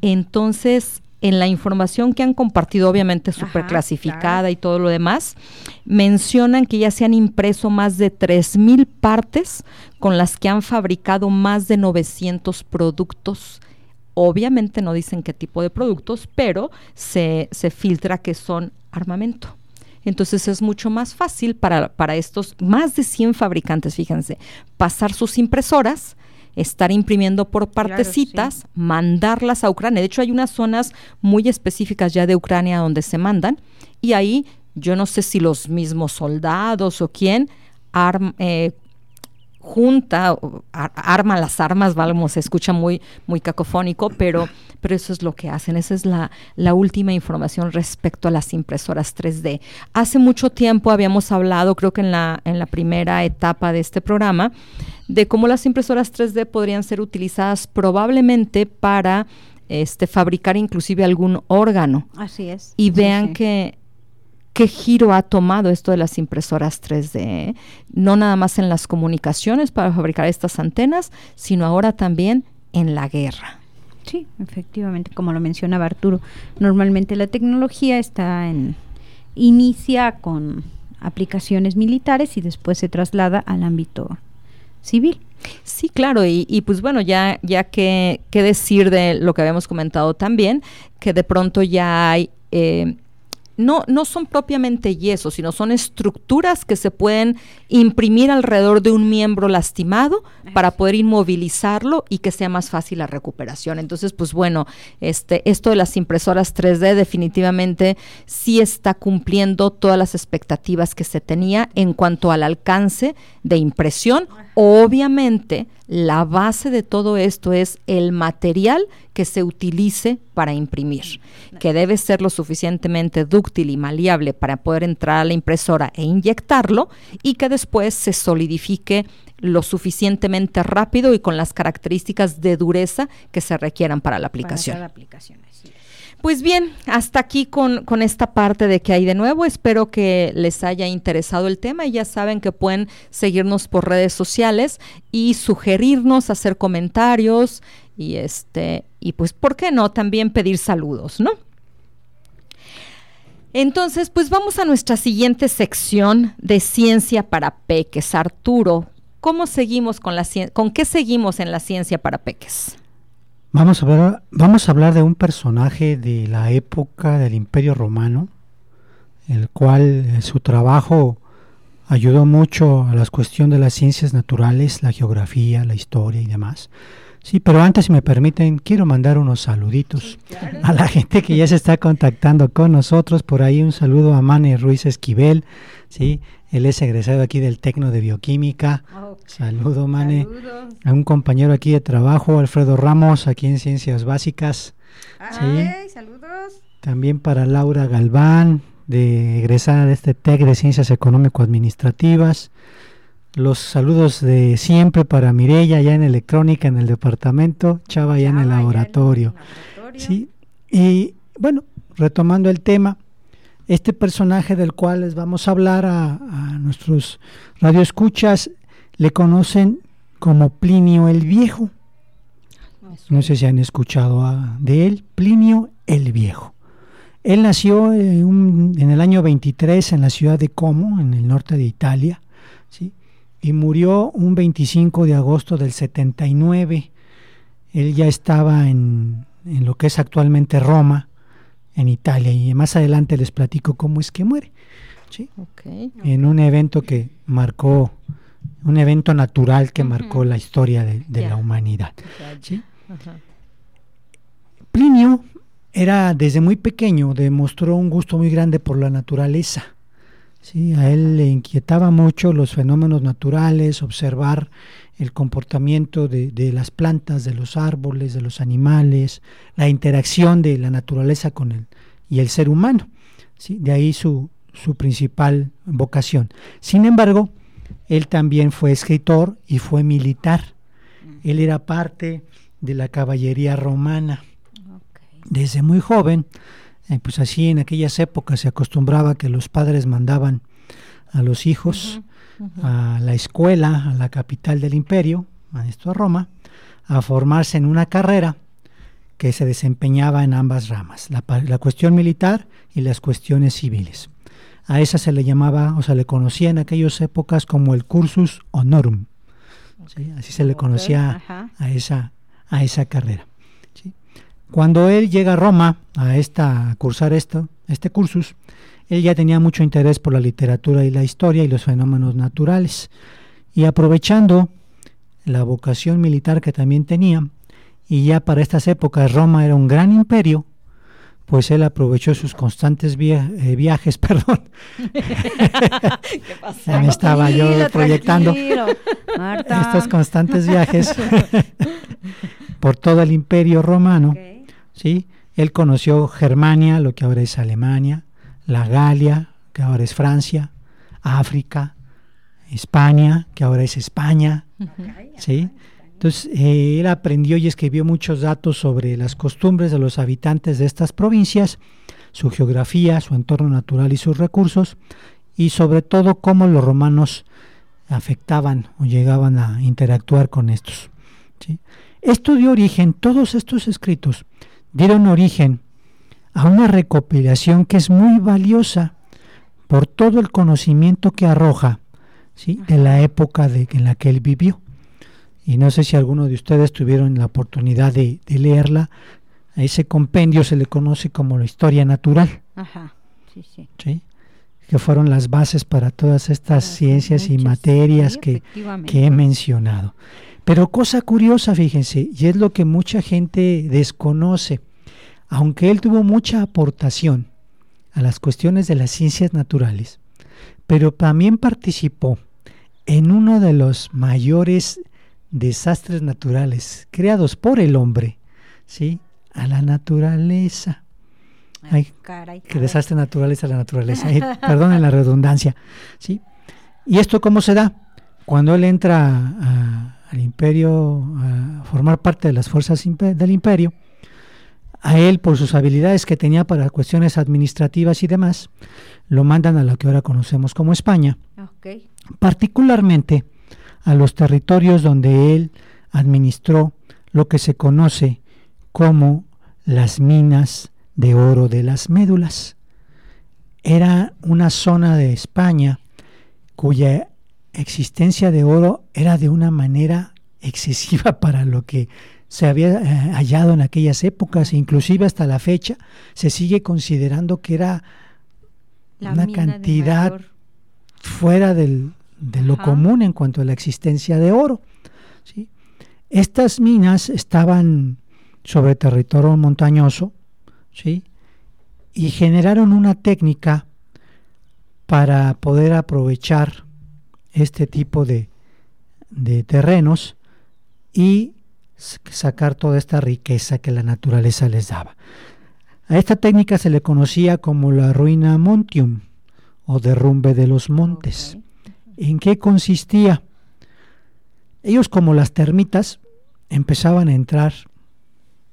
Entonces, en la información que han compartido, obviamente súper clasificada y todo lo demás, mencionan que ya se han impreso más de 3.000 partes con las que han fabricado más de 900 productos. Obviamente no dicen qué tipo de productos, pero se, se filtra que son armamento. Entonces es mucho más fácil para, para estos más de 100 fabricantes, fíjense, pasar sus impresoras estar imprimiendo por partecitas, mandarlas a Ucrania. De hecho, hay unas zonas muy específicas ya de Ucrania donde se mandan y ahí yo no sé si los mismos soldados o quién eh, junta, arma las armas, vamos, se escucha muy, muy cacofónico, pero, pero eso es lo que hacen. Esa es la, la última información respecto a las impresoras 3D. Hace mucho tiempo habíamos hablado, creo que en la, en la primera etapa de este programa, de cómo las impresoras 3D podrían ser utilizadas probablemente para este, fabricar inclusive algún órgano. Así es. Y vean que qué giro ha tomado esto de las impresoras 3D, ¿eh? no nada más en las comunicaciones para fabricar estas antenas, sino ahora también en la guerra. Sí, efectivamente, como lo mencionaba Arturo, normalmente la tecnología está en inicia con aplicaciones militares y después se traslada al ámbito civil. Sí, claro, y, pues bueno, ya, ya que, qué decir de lo que habíamos comentado también, que de pronto ya hay eh, no, no son propiamente yesos, sino son estructuras que se pueden imprimir alrededor de un miembro lastimado para poder inmovilizarlo y que sea más fácil la recuperación. Entonces, pues bueno, este, esto de las impresoras 3D definitivamente sí está cumpliendo todas las expectativas que se tenía en cuanto al alcance de impresión. Obviamente, la base de todo esto es el material que se utilice para imprimir, que debe ser lo suficientemente dúctil y maleable para poder entrar a la impresora e inyectarlo y que después se solidifique lo suficientemente rápido y con las características de dureza que se requieran para la aplicación. Pues bien, hasta aquí con, con, esta parte de que hay de nuevo. Espero que les haya interesado el tema y ya saben que pueden seguirnos por redes sociales y sugerirnos, hacer comentarios y este y pues por qué no también pedir saludos, ¿no? Entonces, pues vamos a nuestra siguiente sección de ciencia para peques. Arturo, ¿cómo seguimos con la con qué seguimos en la ciencia para peques? Vamos a, ver, vamos a hablar de un personaje de la época del Imperio Romano, el cual eh, su trabajo ayudó mucho a las cuestiones de las ciencias naturales, la geografía, la historia y demás. Sí, pero antes, si me permiten, quiero mandar unos saluditos a la gente que ya se está contactando con nosotros. Por ahí un saludo a Mane Ruiz Esquivel, ¿sí? Él es egresado aquí del Tecno de Bioquímica. Saludo, Mane. A un compañero aquí de trabajo, Alfredo Ramos, aquí en Ciencias Básicas. Ay, saludos. También para Laura Galván, de egresada de este TEC de Ciencias Económico-Administrativas. Los saludos de siempre para Mirella, ya en electrónica en el departamento, Chava ya en el laboratorio. Sí, y bueno, retomando el tema, este personaje del cual les vamos a hablar a, nuestros radioescuchas le conocen como Plinio el Viejo. No sé si han escuchado de él, Plinio el Viejo. Él nació en, en, el año 23 en la ciudad de Como, en el norte de Italia, ¿sí? Y murió un 25 de agosto del 79. Él ya estaba en, en lo que es actualmente Roma, en Italia y más adelante les platico cómo es que muere. ¿sí? En un evento que marcó, un evento natural que marcó la historia de, la humanidad. Plinio era desde muy pequeño, demostró un gusto muy grande por la naturaleza. Sí, a él le inquietaba mucho los fenómenos naturales, observar el comportamiento de, las plantas, de los árboles, de los animales, la interacción de la naturaleza con él y el ser humano. ¿sí? De ahí su, su principal vocación. Sin embargo, él también fue escritor y fue militar. Él era parte de la caballería romana. Desde muy joven, eh, pues así en aquellas épocas se acostumbraba que los padres mandaban a los hijos a la escuela, a la capital del imperio, a esto a Roma, a formarse en una carrera que se desempeñaba en ambas ramas, la, la, cuestión militar y las cuestiones civiles. A esa se le llamaba, o se le conocía en aquellas épocas como el cursus honorum. Así se le conocía a, esa, a esa carrera. Cuando él llega a Roma a, esta, a cursar esto, este cursus, él ya tenía mucho interés por la literatura y la historia y los fenómenos naturales. Y aprovechando la vocación militar que también tenía, y ya para estas épocas Roma era un gran imperio, pues él aprovechó sus constantes eh, viajes, perdón. ¿Qué pasa? me estaba yo proyectando estos constantes viajes por todo el imperio romano. ¿Sí? Él conoció Germania, lo que ahora es Alemania, la Galia, que ahora es Francia, África, España, que ahora es España. ¿sí? Entonces, eh, él aprendió y escribió muchos datos sobre las costumbres de los habitantes de estas provincias, su geografía, su entorno natural y sus recursos, y sobre todo cómo los romanos afectaban o llegaban a interactuar con estos. Esto dio origen, todos estos escritos dieron origen a una recopilación que es muy valiosa por todo el conocimiento que arroja ¿sí? de la época de, en la que él vivió y no sé si alguno de ustedes tuvieron la oportunidad de, leerla. A ese compendio se le conoce como la historia natural. Ajá, sí, sí. Que fueron las bases para todas estas ciencias y materias que, que he mencionado. Pero cosa curiosa, fíjense, y es lo que mucha gente desconoce, aunque él tuvo mucha aportación a las cuestiones de las ciencias naturales, pero también participó en uno de los mayores desastres naturales creados por el hombre, ¿sí? A la naturaleza. Ay, que desastre naturales a la naturaleza. Perdonen la redundancia, ¿sí? ¿Y esto cómo se da? Cuando él entra al imperio, a formar parte de las fuerzas del imperio, a él, por sus habilidades que tenía para cuestiones administrativas y demás, lo mandan a lo que ahora conocemos como España. Particularmente a los territorios donde él administró lo que se conoce como las minas de oro de las médulas. Era una zona de España cuya existencia de oro era de una manera excesiva para lo que se había eh, hallado en aquellas épocas, e inclusive hasta la fecha se sigue considerando que era una cantidad fuera del, de lo común en cuanto a la existencia de oro. ¿sí? Estas minas estaban sobre territorio montañoso ¿sí? y generaron una técnica para poder aprovechar este tipo de, de terrenos y sacar toda esta riqueza que la naturaleza les daba. A esta técnica se le conocía como la ruina montium o derrumbe de los montes. ¿En qué consistía? Ellos como las termitas empezaban a entrar,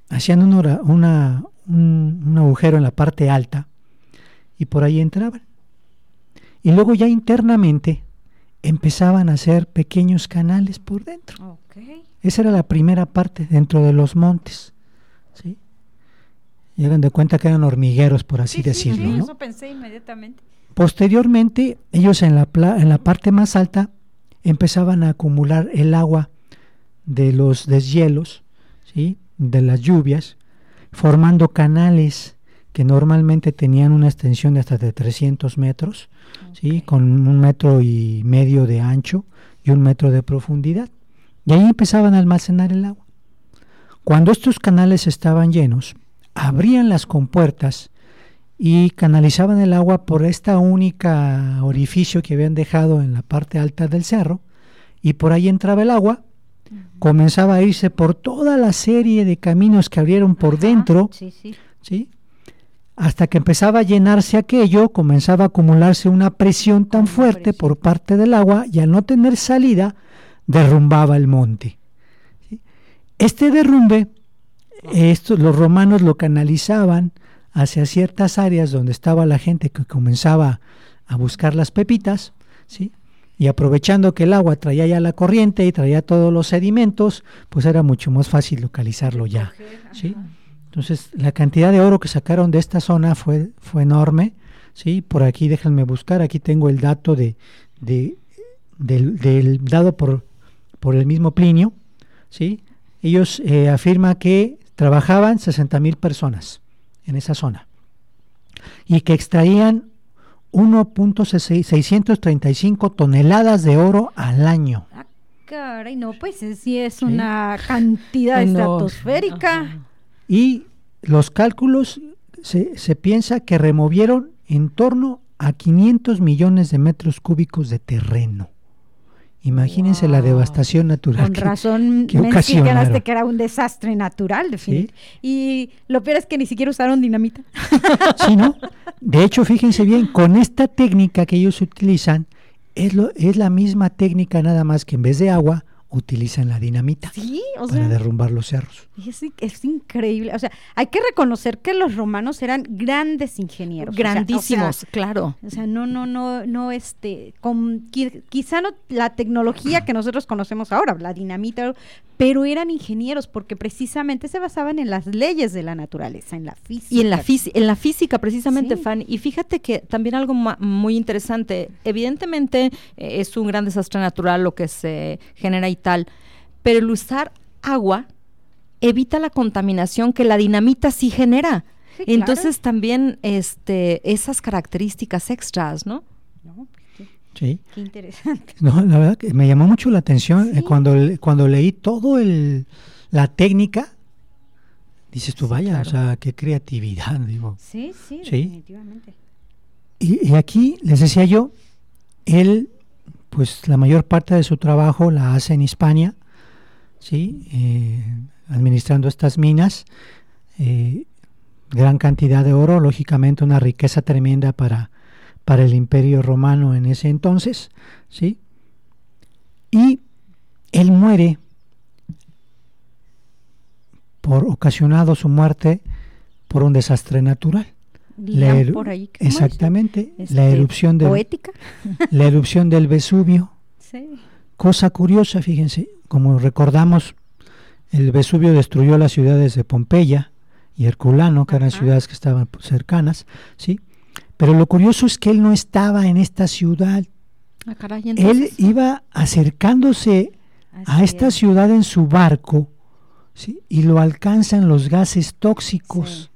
hacían un, agujero en la parte alta y por ahí entraban. Y luego ya internamente empezaban a hacer pequeños canales por dentro. Esa era la primera parte dentro de los montes. ¿sí? Llegan de cuenta que eran hormigueros, por así decirlo. Sí, eso pensé inmediatamente. Posteriormente, ellos en la, en la parte más alta empezaban a acumular el agua de los deshielos, ¿sí? de las lluvias, formando canales que normalmente tenían una extensión de hasta de 300 metros, ¿sí? con un metro y medio de ancho y un metro de profundidad. Y ahí empezaban a almacenar el agua. Cuando estos canales estaban llenos, abrían las compuertas y canalizaban el agua por esta única orificio que habían dejado en la parte alta del cerro y por ahí entraba el agua, comenzaba a irse por toda la serie de caminos que abrieron por dentro, sí, hasta que empezaba a llenarse aquello, comenzaba a acumularse una presión tan fuerte por parte del agua y al no tener salida derrumbaba el monte. Este derrumbe, estos, los romanos lo canalizaban hacia ciertas áreas donde estaba la gente que comenzaba a buscar las pepitas, ¿sí? Y aprovechando que el agua traía ya la corriente y traía todos los sedimentos, pues era mucho más fácil localizarlo ya, ¿sí? Entonces, la cantidad de oro que sacaron de esta zona fue, fue enorme, ¿sí? Por aquí déjenme buscar, aquí tengo el dato de, de del, del, dado por, por el mismo Plinio, ¿sí? Ellos eh, afirman que trabajaban 60 mil personas en esa zona y que extraían 1.635 toneladas de oro al año. Ah, caray, no, pues sí es una cantidad estratosférica. Y los cálculos se, se piensa que removieron en torno a 500 millones de metros cúbicos de terreno. Imagínense la devastación natural. Con razón que que era un desastre natural, definitivamente. Y lo peor es que ni siquiera usaron dinamita. Sí, ¿no? De hecho, fíjense bien, con esta técnica que ellos utilizan, es, lo, es la misma técnica nada más que en vez de agua utilizan la dinamita sí, o para sea, derrumbar los cerros. Es, es, increíble. O sea, hay que reconocer que los romanos eran grandes ingenieros. Grandísimos, o sea, claro. O sea, no, no, no, no, este, con, quizá no la tecnología que nosotros conocemos ahora, la dinamita, pero eran ingenieros porque precisamente se basaban en las leyes de la naturaleza, en la física. Y en la, en la física, precisamente, sí. Fanny. Y fíjate que también algo muy interesante, evidentemente eh, es un gran desastre natural lo que se genera y tal, pero el usar agua evita la contaminación que la dinamita sí genera. Sí, Entonces claro. también este, esas características extras, ¿no? no Sí. Qué interesante. No, la verdad que me llamó mucho la atención sí. eh, cuando, cuando leí todo el la técnica. Dices tú, sí, vaya, claro. o sea, qué creatividad, digo. Sí, sí, sí. definitivamente. Y, y, aquí les decía yo, él, pues la mayor parte de su trabajo la hace en Hispania, sí, eh, administrando estas minas, eh, gran cantidad de oro, lógicamente una riqueza tremenda para para el imperio romano en ese entonces, ¿sí? Y él muere por ocasionado su muerte por un desastre natural. La er por ahí, exactamente, este, la erupción del poética. la erupción del Vesubio. Sí. Cosa curiosa, fíjense, como recordamos, el Vesubio destruyó las ciudades de Pompeya y Herculano, que Ajá. eran ciudades que estaban cercanas, ¿sí? Pero lo curioso es que él no estaba en esta ciudad. Ah, caray, él iba acercándose Así a esta es. ciudad en su barco ¿sí? y lo alcanzan los gases tóxicos. Sí.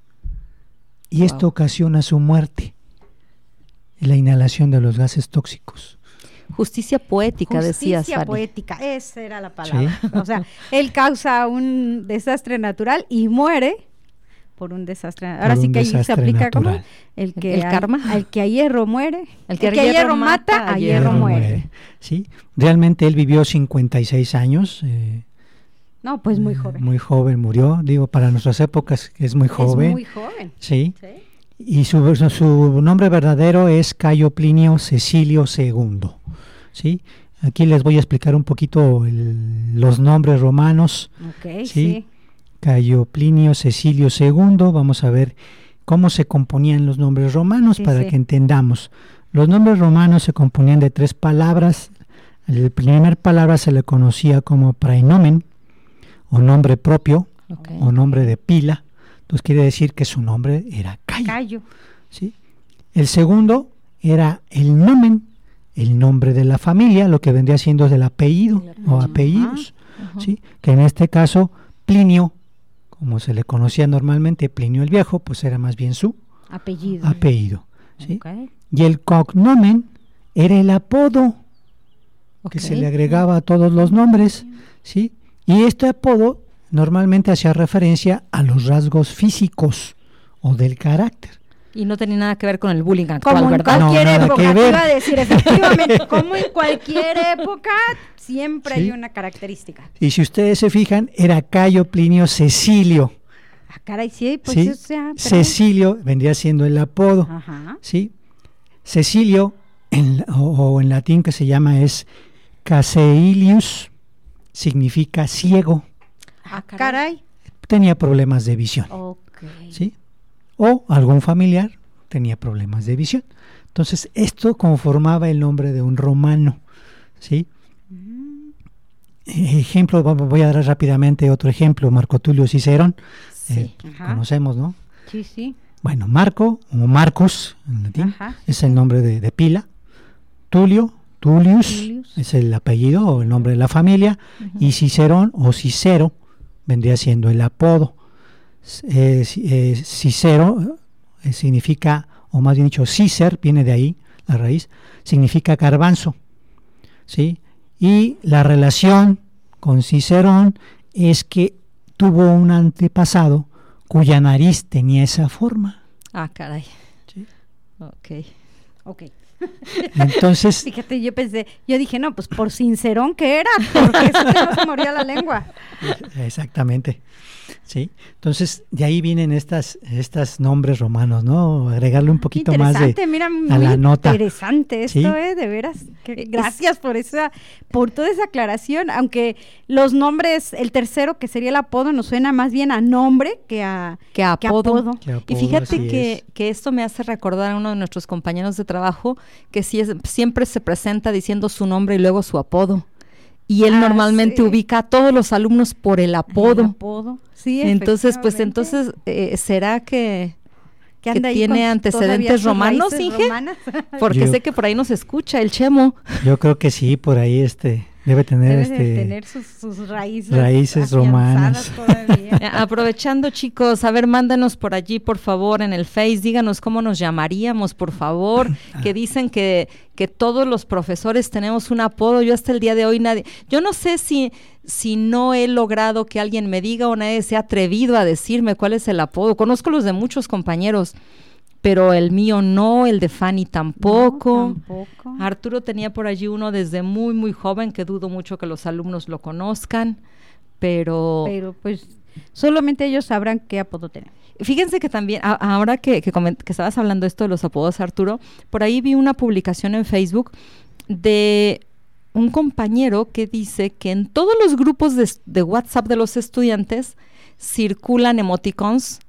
Y wow. esto ocasiona su muerte. La inhalación de los gases tóxicos. Justicia poética, Justicia decías. Fanny. poética, esa era la palabra. ¿Sí? O sea, él causa un desastre natural y muere por un desastre. Ahora por sí que ahí se aplica natural. como el que el a, karma, al que a hierro muere, el que, el que a hierro mata, a hierro, hierro muere. muere. Sí, realmente él vivió 56 años. Eh, no, pues muy joven. Muy joven murió, digo, para nuestras épocas es muy joven. Es muy joven. Sí. ¿Sí? Y su, su nombre verdadero es Cayo Plinio Cecilio II. ¿Sí? Aquí les voy a explicar un poquito el, los nombres romanos. Okay, ¿sí? sí. Cayo Plinio Cecilio II, vamos a ver cómo se componían los nombres romanos sí, para sí. que entendamos. Los nombres romanos se componían de tres palabras. La primera palabra se le conocía como praenomen, o nombre propio, okay. o nombre de pila. Entonces quiere decir que su nombre era Cayo. Cayo. ¿sí? El segundo era el nomen, el nombre de la familia, lo que vendría siendo del apellido o apellidos. ¿sí? que en este caso Plinio como se le conocía normalmente Plinio el Viejo, pues era más bien su apellido. apellido ¿sí? okay. Y el cognomen era el apodo okay. que se le agregaba a todos los nombres, ¿sí? Y este apodo normalmente hacía referencia a los rasgos físicos o del carácter. Y no tenía nada que ver con el bullying actual, como ¿verdad? en cualquier no, época, que ver. iba a decir, efectivamente, como en cualquier época, siempre sí. hay una característica. Y si ustedes se fijan, era Cayo Plinio Cecilio. Ah, caray, sí, pues ¿Sí? o sea, pero... Cecilio vendría siendo el apodo, Ajá. ¿sí? Cecilio, en, o, o, en latín que se llama es Caseilius, significa ciego. Ah, caray. Tenía problemas de visión. ¿Sí? O algún familiar tenía problemas de visión. Entonces, esto conformaba el nombre de un romano. ¿Sí? Mm. Ejemplo, voy a dar rápidamente otro ejemplo, Marco Tulio Cicerón. Eh, conocemos, ¿no? Sí, sí. Bueno, Marco, o Marcus en latín, es el nombre de, pila. Tulio, Tullius, es el apellido o el nombre de la familia. Y Cicerón o Cicero vendría siendo el apodo. Eh, eh, Cicero eh, significa, o más bien dicho, Cicer, viene de ahí, la raíz, significa garbanzo. ¿sí? Y la relación con Cicerón es que tuvo un antepasado cuya nariz tenía esa forma. Ah, caray. Sí. Ok. Ok. Entonces. Fíjate, yo pensé, yo dije, no, pues por sincerón que era, porque eso que no se moría la lengua. Exactamente. Sí. Entonces, de ahí vienen estas, estas nombres romanos, ¿no? Agregarle un poquito más de mira, a la nota. Interesante esto, ¿eh? De veras. gracias por esa, por toda esa aclaración, aunque los nombres, el tercero que sería el apodo, nos suena más bien a nombre que a, que apodo. y fíjate que, que, esto me hace recordar a uno de nuestros compañeros de trabajo que siempre se presenta diciendo su nombre y luego su apodo y él ah, normalmente ubica a todos los alumnos por el apodo. apodo. Sí, entonces, pues entonces, eh, ¿será que, que, tiene antecedentes romanos, Inge? Porque sé que por ahí nos escucha el Chemo. Yo creo que sí, por ahí este Debe tener, este, sus, raíces, raíces romanas. Eh, aprovechando, chicos, a ver, mándanos por allí, por favor, en el Face, díganos cómo nos llamaríamos, por favor, que dicen que, que todos los profesores tenemos un apodo. Yo hasta el día de hoy nadie, yo no sé si, si no he logrado que alguien me diga o nadie se ha atrevido a decirme cuál es el apodo. Conozco los de muchos compañeros pero el mío no, el de Fanny tampoco. Arturo tenía por allí uno desde muy, muy joven, que dudo mucho que los alumnos lo conozcan, pero... Pero pues solamente ellos sabrán qué apodo tener. Fíjense que también, ahora que, que, estabas hablando esto de los apodos, Arturo, por ahí vi una publicación en Facebook de un compañero que dice que en todos los grupos de, de WhatsApp de los estudiantes circulan emoticons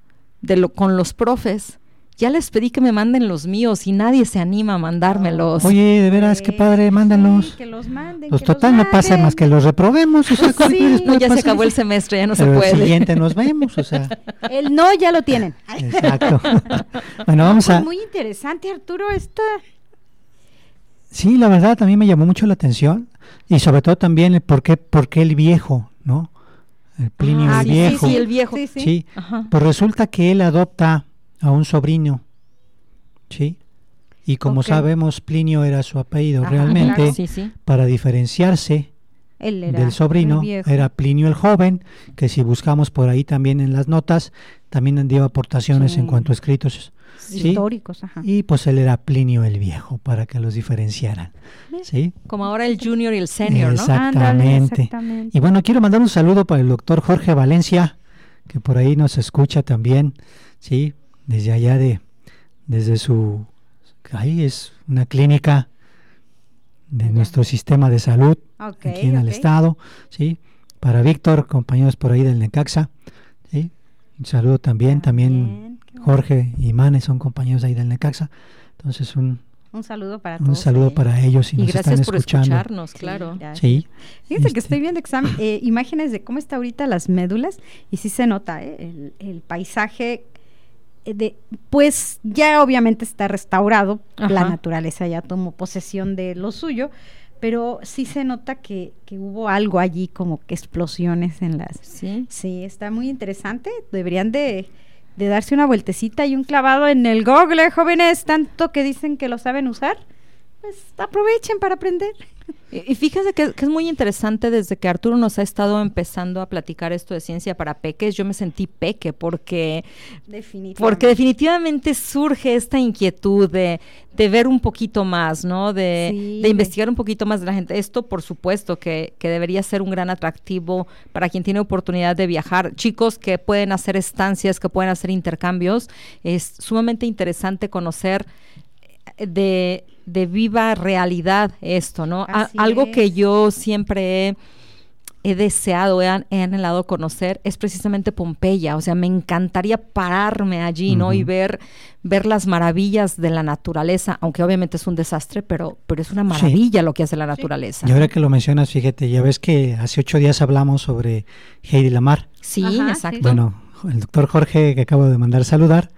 de lo, con los profes ya les pedí que me manden los míos y nadie se anima a mandármelos. Oye, de veras, qué padre, mándalos. que los manden. Pues total, no pasa más que los reprobemos. O sea, sí. no, ya se acabó el semestre, ya no se puede. El siguiente nos vemos, o sea. El no ya lo tienen. Exacto. bueno, vamos pues a. Muy interesante, Arturo, esta. Sí, la verdad, también me llamó mucho la atención. Y sobre todo también el por qué, por qué el viejo, ¿no? El Plinio ah, el viejo. Sí, sí, el viejo. Sí, sí. Pues resulta que él adopta a un sobrino, ¿sí? Y como sabemos, Plinio era su apellido realmente, para diferenciarse del sobrino, era Plinio el joven, que si buscamos por ahí también en las notas, también dio aportaciones en cuanto a escritos históricos. Y pues él era Plinio el viejo, para que los diferenciaran. ¿sí? Como ahora el junior y el senior, exactamente. Y bueno, quiero mandar un saludo para el doctor Jorge Valencia, que por ahí nos escucha también, ¿sí? Desde allá de, desde su, ahí es una clínica de nuestro sistema de salud aquí en el estado, ¿sí? Para Víctor, compañeros por ahí del Necaxa, ¿sí? Un saludo también, también Jorge y Mane son compañeros ahí del Necaxa, entonces un, un saludo para todos. Un saludo para ellos y, nos gracias por escucharnos, claro. Sí. Fíjense que estoy este viendo eh, imágenes de cómo está ahorita las médulas y sí se nota eh, el, el, paisaje de, pues ya obviamente está restaurado, la naturaleza ya tomó posesión de lo suyo, pero sí se nota que, que, hubo algo allí, como que explosiones en las... Sí. Sí, está muy interesante, deberían de, de darse una vueltecita y un clavado en el Google, jóvenes, tanto que dicen que lo saben usar, pues aprovechen para aprender. Y, fíjese que, es muy interesante desde que Arturo nos ha estado empezando a platicar esto de ciencia para peques, yo me sentí peque porque definitivamente, porque definitivamente surge esta inquietud de, ver un poquito más, ¿no? De, investigar un poquito más de la gente. Esto, por supuesto, que, que debería ser un gran atractivo para quien tiene oportunidad de viajar. Chicos que pueden hacer estancias, que pueden hacer intercambios. Es sumamente interesante conocer de, de viva realidad esto, ¿no? algo que yo siempre he deseado, he, he, anhelado conocer es precisamente Pompeya. O sea, me encantaría pararme allí, ¿no? Y ver, ver las maravillas de la naturaleza, aunque obviamente es un desastre, pero, pero es una maravilla lo que hace la naturaleza. Y ahora que lo mencionas, fíjate, ya ves que hace ocho días hablamos sobre Heidi Lamar. Sí, exacto. Bueno, el doctor Jorge, que acabo de mandar saludar,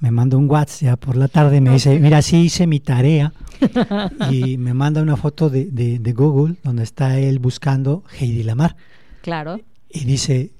me manda un WhatsApp ya por la tarde, me dice, mira, sí hice mi tarea y me manda una foto de, de, Google donde está él buscando Heidi Lamar. Claro. Y dice,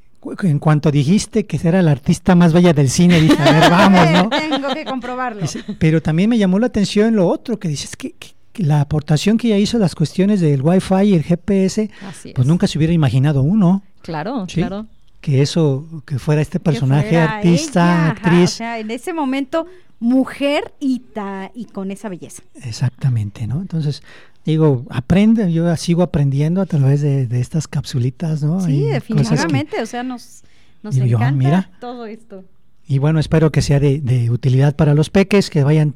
en cuanto dijiste que era la artista más bella del cine, dije, a ver, vamos, ¿no? Tengo que comprobarlo. pero también me llamó la atención lo otro, que dices que, la aportación que ella hizo las cuestiones del Wi-Fi y el GPS, pues nunca se hubiera imaginado uno. Claro, claro que eso, que fuera este personaje, artista, actriz. o sea, en ese momento, mujer y, ta, y con esa belleza. Exactamente, ¿no? Entonces, digo, aprende, yo sigo aprendiendo a través de, estas capsulitas, ¿no? Sí, definitivamente, o sea, nos, nos encanta todo esto. Y bueno, espero que sea de, utilidad para los peques, que vayan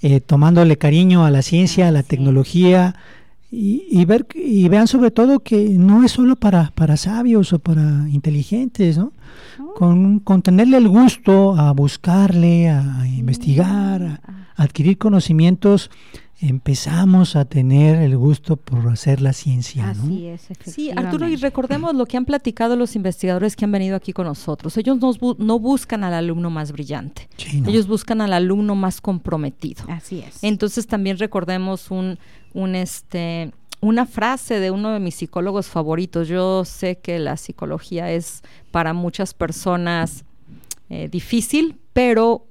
eh, tomándole cariño a la ciencia, a la tecnología, y, ver y vean sobre todo que no es solo para, para sabios o para inteligentes, ¿no? Con, con, tenerle el gusto a buscarle, a, investigar, a, adquirir conocimientos, empezamos a tener el gusto por hacer la ciencia. Así es, Sí, Arturo, y recordemos lo que han platicado los investigadores que han venido aquí con nosotros. Ellos no, buscan al alumno más brillante, ellos buscan al alumno más comprometido. Así es. Entonces también recordemos un, un este una frase de uno de mis psicólogos favoritos. Yo sé que la psicología es para muchas personas eh, difícil, pero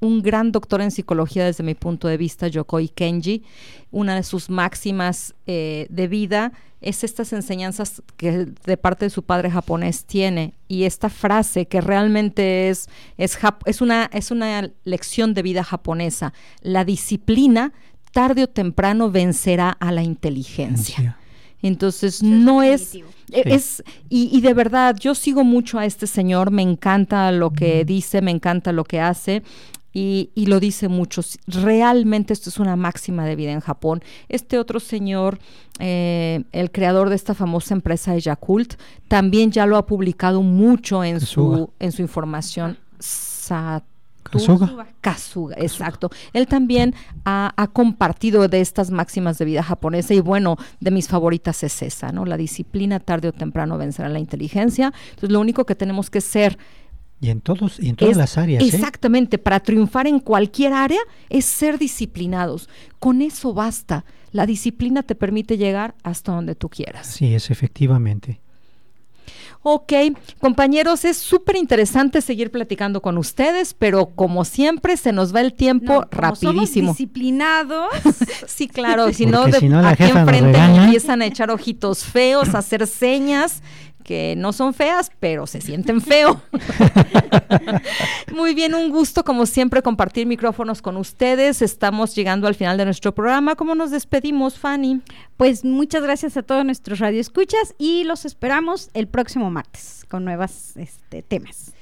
un gran doctor en psicología desde mi punto de vista, Yokoi Kenji, una de sus máximas eh, de vida es estas enseñanzas que de parte de su padre japonés tiene y esta frase que realmente es, es, es, una, es una lección de vida japonesa. La disciplina tarde o temprano vencerá a la inteligencia. Entonces no es, e, es y, y, de verdad yo sigo mucho a este señor, me encanta lo que dice, me encanta lo que hace y, lo dice mucho. Realmente esto es una máxima de vida en Japón. Este otro señor, eh, el creador de esta famosa empresa de Yakult, también ya lo ha publicado mucho en, su, en su información. Kasuga. Kasuga, exacto. Él también ha, ha, compartido de estas máximas de vida japonesa y bueno, de mis favoritas es esa, ¿no? La disciplina tarde o temprano vencerá la inteligencia. Entonces lo único que tenemos que ser y en todos, y en todas las áreas. ¿eh? Exactamente, para triunfar en cualquier área es ser disciplinados. Con eso basta. La disciplina te permite llegar hasta donde tú quieras. Sí, es efectivamente. Ok, compañeros, es súper interesante seguir platicando con ustedes, pero como siempre se nos va el tiempo rapidísimo. Somos disciplinados. sí, claro, si no, de, aquí enfrente empiezan a echar ojitos feos, a hacer señas que no son feas, pero se sienten feo. Muy bien, un gusto como siempre compartir micrófonos con ustedes. Estamos llegando al final de nuestro programa. ¿Cómo nos despedimos, Fanny? Pues muchas gracias a todos nuestros radioescuchas y los esperamos el próximo martes con nuevos este, temas.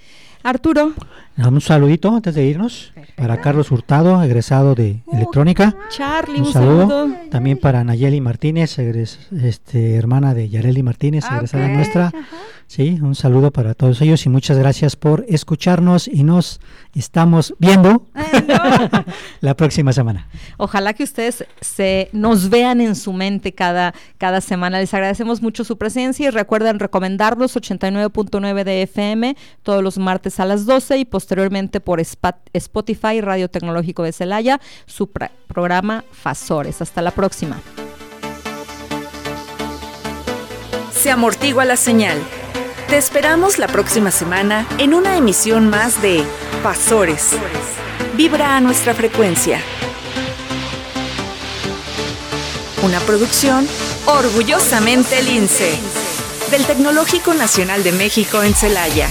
Arturo. Un saludito antes de irnos para Carlos Hurtado, egresado de electrónica. Charlie, un, saludo. También para Nayeli Martínez, este, hermana de Yareli Martínez, ah, egresada nuestra. Sí, un saludo para todos ellos y muchas gracias por escucharnos y nos estamos viendo la próxima semana. Ojalá que ustedes se nos vean en su mente cada, cada semana. Les agradecemos mucho su presencia y recuerden recomendarlos 89.9 de FM todos los martes a las 12 y posteriormente por Spotify Radio Tecnológico de Celaya, su programa Fasores. Hasta la próxima. Se amortigua la señal te esperamos la próxima semana en una emisión más de Pasores. Vibra a nuestra frecuencia. Una producción orgullosamente lince del Tecnológico Nacional de México en Celaya.